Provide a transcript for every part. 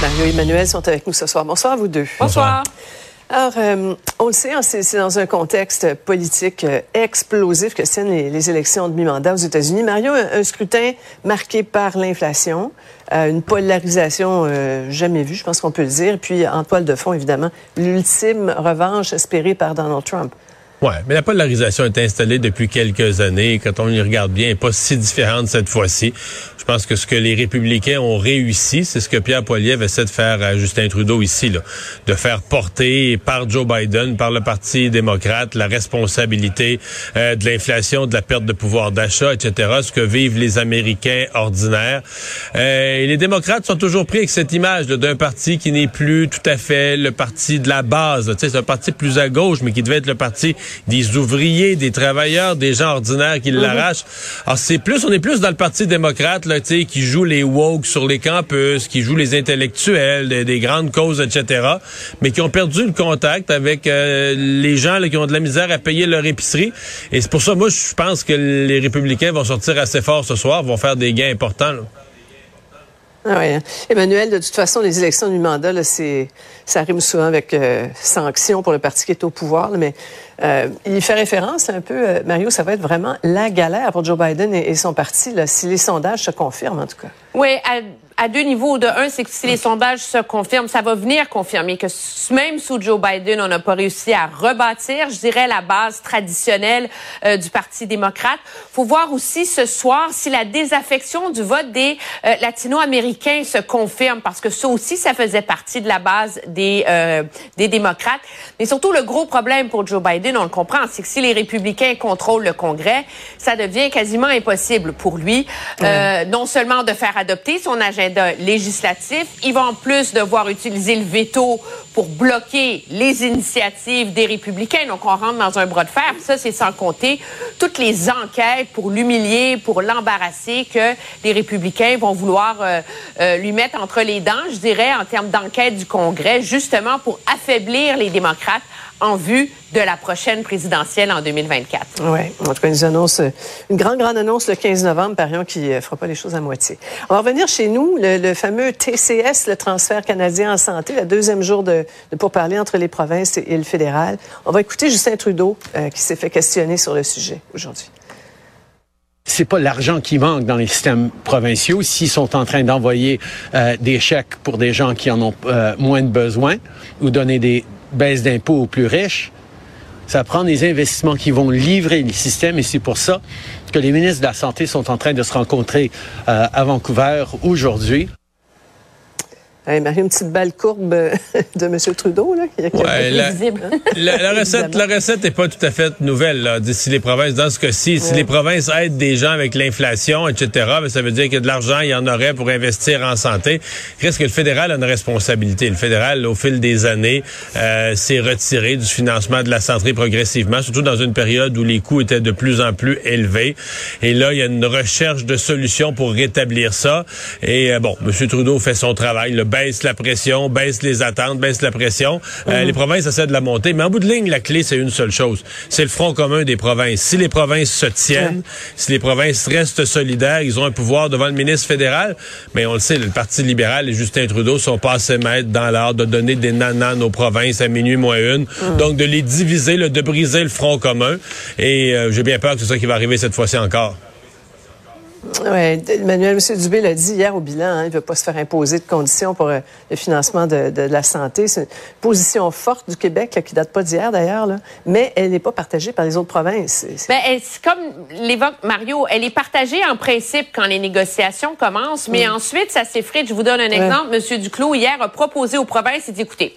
Mario et Emmanuel sont avec nous ce soir. Bonsoir à vous deux. Bonsoir. Alors, euh, on le sait, hein, c'est c'est dans un contexte politique euh, explosif que tiennent les, les élections de mi-mandat aux États-Unis. Mario, un, un scrutin marqué par l'inflation, euh, une polarisation euh, jamais vue, je pense qu'on peut le dire. Puis, en toile de fond, évidemment, l'ultime revanche espérée par Donald Trump. Ouais, mais la polarisation est installée depuis quelques années. Quand on y regarde bien, elle n'est pas si différente cette fois-ci. Je pense que ce que les républicains ont réussi, c'est ce que Pierre Poilievre essaie de faire à Justin Trudeau ici, là, de faire porter par Joe Biden, par le Parti démocrate, la responsabilité euh, de l'inflation, de la perte de pouvoir d'achat, etc., ce que vivent les Américains ordinaires. Euh, et les démocrates sont toujours pris avec cette image d'un parti qui n'est plus tout à fait le parti de la base. C'est un parti plus à gauche, mais qui devait être le parti des ouvriers, des travailleurs, des gens ordinaires qui l'arrachent. Alors c'est plus, on est plus dans le parti démocrate là, qui joue les woke sur les campus, qui joue les intellectuels, des, des grandes causes, etc., mais qui ont perdu le contact avec euh, les gens qui ont de la misère à payer leur épicerie. Et c'est pour ça, moi, je pense que les républicains vont sortir assez fort ce soir, vont faire des gains importants. Ah ouais. hein. Emmanuel, de toute façon, les élections du mandat, c'est, ça rime souvent avec euh, sanction pour le parti qui est au pouvoir. mais euh, il fait référence un peu, euh, Mario, ça va être vraiment la galère pour Joe Biden et, son parti, si les sondages se confirment, en tout cas. Oui, à, à deux niveaux. De un, c'est que si les sondages se confirment, ça va venir confirmer que même sous Joe Biden, on n'a pas réussi à rebâtir, je dirais, la base traditionnelle euh, du Parti démocrate. faut voir aussi ce soir si la désaffection du vote des euh, latino-américains se confirme, parce que ça aussi, ça faisait partie de la base des, euh, des démocrates. Mais surtout, le gros problème pour Joe Biden, on le comprend, c'est que si les républicains contrôlent le Congrès, ça devient quasiment impossible pour lui, euh, non seulement de faire son agenda législatif, il va en plus devoir utiliser le veto pour bloquer les initiatives des républicains. Donc, on rentre dans un bras de fer. Ça, c'est sans compter toutes les enquêtes pour l'humilier, pour l'embarrasser que les républicains vont vouloir euh, euh, lui mettre entre les dents, je dirais, en termes d'enquête du Congrès, justement pour affaiblir les démocrates en vue de la prochaine présidentielle en 2024. Oui, en tout cas, annonce, une grande, grande annonce le 15 novembre, parions qui ne fera pas les choses à moitié. On va revenir chez nous, le, le fameux TCS, le transfert canadien en santé, le deuxième jour de, de pourparlers entre les provinces et, le fédéral. On va écouter Justin Trudeau, euh, qui s'est fait questionner sur le sujet aujourd'hui. c'est pas l'argent qui manque dans les systèmes provinciaux. S'ils sont en train d'envoyer euh, des chèques pour des gens qui en ont euh, moins de besoin ou donner des baisses d'impôts aux plus riches, ça prend des investissements qui vont livrer le système et c'est pour ça que les ministres de la Santé sont en train de se rencontrer à Vancouver aujourd'hui. Hey, Marie, une petite balle courbe euh, de M. Trudeau, là, qui, qui a Ouais, la, visible. la- la recette, la recette n'est pas tout à fait nouvelle. Là. Si les provinces, dans ce cas-ci, si les provinces aident des gens avec l'inflation, etc., ben, ça veut dire que de l'argent, il y en aurait pour investir en santé. Il reste que le fédéral a une responsabilité. Le fédéral, au fil des années, euh, s'est retiré du financement de la santé progressivement, surtout dans une période où les coûts étaient de plus en plus élevés. Et là, il y a une recherche de solutions pour rétablir ça. Et euh, bon, M. Trudeau fait son travail. Baisse la pression, baisse les attentes, baisse la pression. Euh, Les provinces essaient de la monter. Mais en bout de ligne, la clé, c'est une seule chose. C'est le front commun des provinces. Si les provinces se tiennent, si les provinces restent solidaires, ils ont un pouvoir devant le ministre fédéral. Mais on le sait, le Parti libéral et Justin Trudeau sont pas assez maîtres dans l'art de donner des nananes aux provinces à minuit moins une. Donc, de les diviser, de briser le front commun. Et euh, j'ai bien peur que c'est ça qui va arriver cette fois-ci encore. Oui, Emmanuel M. Dubé l'a dit hier au bilan, hein, il ne veut pas se faire imposer de conditions pour euh, le financement de, de, la santé. C'est une position forte du Québec là, qui date pas d'hier d'ailleurs, mais elle n'est pas partagée par les autres provinces. Ben, c'est comme l'évoque Mario, elle est partagée en principe quand les négociations commencent, mais ensuite ça s'effrite. Je vous donne un exemple. Monsieur Duclos hier a proposé aux provinces, il dit écoutez,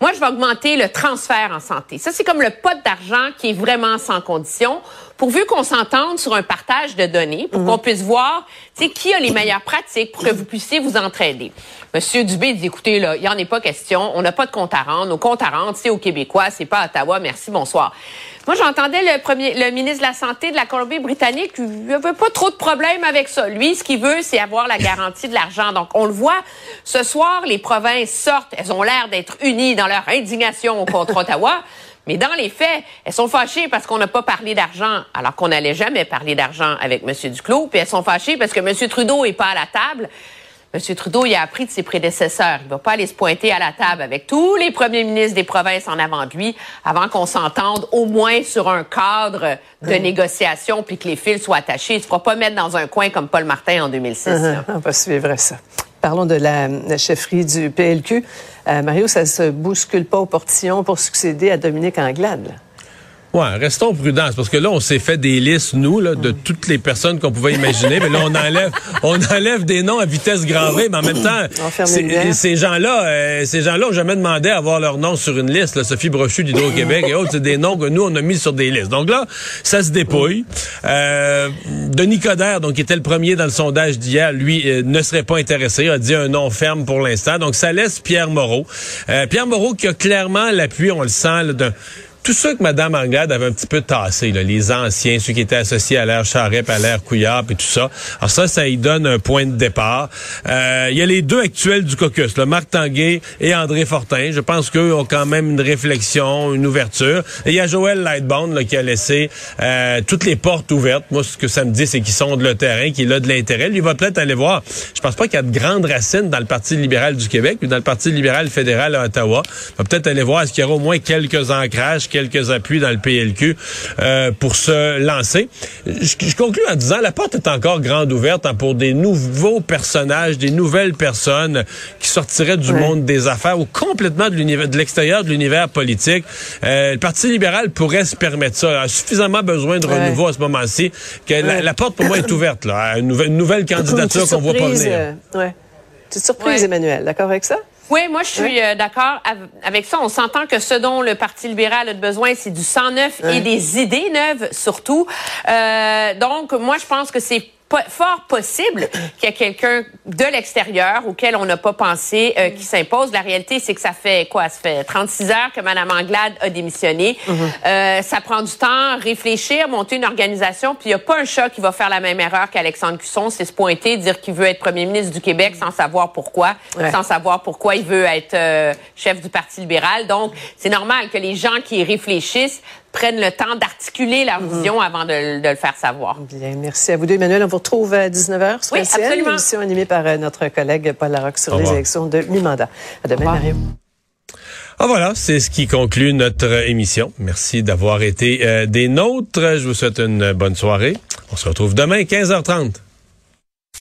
moi, je vais augmenter le transfert en santé. Ça, c'est comme le pot d'argent qui est vraiment sans condition, pourvu qu'on s'entende sur un partage de données, pour mhm. qu'on puisse voir, qui a les meilleures pratiques pour que vous puissiez vous entraider. Monsieur Dubé dit, écoutez, là, il n'y en est pas question. On n'a pas de compte à rendre. Nos comptes à rendre, c'est aux Québécois, c'est pas à Ottawa. Merci, bonsoir. Moi, j'entendais le premier, le ministre de la Santé de la Colombie-Britannique, il veut pas trop de problèmes avec ça. Lui, ce qu'il veut, c'est avoir la garantie de l'argent. Donc, on le voit. Ce soir, les provinces sortent. Elles ont l'air d'être unies dans leur indignation contre Ottawa. Mais dans les faits, elles sont fâchées parce qu'on n'a pas parlé d'argent, alors qu'on n'allait jamais parler d'argent avec M. Duclos. Puis elles sont fâchées parce que M. Trudeau est pas à la table. M. Trudeau, il a appris de ses prédécesseurs. Il va pas aller se pointer à la table avec tous les premiers ministres des provinces en avant de lui avant qu'on s'entende au moins sur un cadre de négociation puis que les fils soient attachés. Il se fera pas mettre dans un coin comme Paul Martin en 2006. Uh-huh. On va suivre ça. Parlons de la, chefferie du PLQ. Euh, Mario, ça se bouscule pas au portillon pour succéder à Dominique Anglade? Ouais, restons prudents, parce que là, on s'est fait des listes, nous, là, de toutes les personnes qu'on pouvait imaginer, mais là, on enlève, on enlève des noms à vitesse grand V, mais en même temps, ces gens-là, euh, ces gens-là ont jamais demandé à avoir leur nom sur une liste. Là, Sophie Brochu d'Hydro-Québec et autres, c'est des noms que nous, on a mis sur des listes. Donc là, ça se dépouille. Euh, Denis Coderre, donc, qui était le premier dans le sondage d'hier, lui, euh, ne serait pas intéressé, a dit un nom ferme pour l'instant. Donc, ça laisse Pierre Moreau. Euh, Pierre Moreau qui a clairement l'appui, on le sent, d'un tous ceux que Mme Anglade avait un petit peu tassés, les anciens, ceux qui étaient associés à l'ère Charette, à l'ère Couillard et tout ça. Alors ça, ça y donne un point de départ. Euh, il y a les deux actuels du caucus, le Marc Tanguay et André Fortin. Je pense qu'eux ont quand même une réflexion, une ouverture. Et il y a Joël Lightbone qui a laissé euh, toutes les portes ouvertes. Moi, ce que ça me dit, c'est qu'ils sont de le terrain, qu'il a de l'intérêt. Lui va peut-être aller voir. Je pense pas qu'il y a de grandes racines dans le Parti libéral du Québec, mais dans le Parti libéral fédéral à Ottawa. Il va peut-être aller voir est-ce qu'il y aura au moins quelques ancrages, quelques appuis dans le PLQ euh, pour se lancer. Je, conclue en disant la porte est encore grande ouverte hein, pour des nouveaux personnages, des nouvelles personnes qui sortiraient du monde des affaires ou complètement de l'univers, de l'extérieur de l'univers politique. Euh, le Parti libéral pourrait se permettre ça. Il a suffisamment besoin de renouveau à ce moment-ci que la, porte pour moi est ouverte là, à une nouvelle, candidature qu'on voit pas venir. Euh, ouais. Petite surprise, Emmanuel. D'accord avec ça? Oui, moi je suis euh, d'accord avec ça. On s'entend que ce dont le Parti libéral a besoin, c'est du sang neuf et des idées neuves surtout. Euh, donc moi je pense que c'est fort possible qu'il y ait quelqu'un de l'extérieur auquel on n'a pas pensé euh, qui s'impose. La réalité, c'est que ça fait quoi? Ça fait 36 heures que Mme Anglade a démissionné. Mhm. euh, ça prend du temps, réfléchir, monter une organisation, puis il n'y a pas un chat qui va faire la même erreur qu'Alexandre Cusson, c'est se pointer, dire qu'il veut être premier ministre du Québec sans savoir pourquoi, sans savoir pourquoi il veut être euh, chef du Parti libéral. Donc, c'est normal que les gens qui réfléchissent prennent le temps d'articuler leur mhm. vision avant de, le faire savoir. Bien, merci à vous deux. Emmanuel, on vous retrouve à 19h sur oui, absolument. émission animée par euh, notre collègue Paul Larocque sur les élections de mi-mandat. À demain, Mario. Ah voilà, c'est ce qui conclut notre émission. Merci d'avoir été euh, des nôtres. Je vous souhaite une bonne soirée. On se retrouve demain 15h30.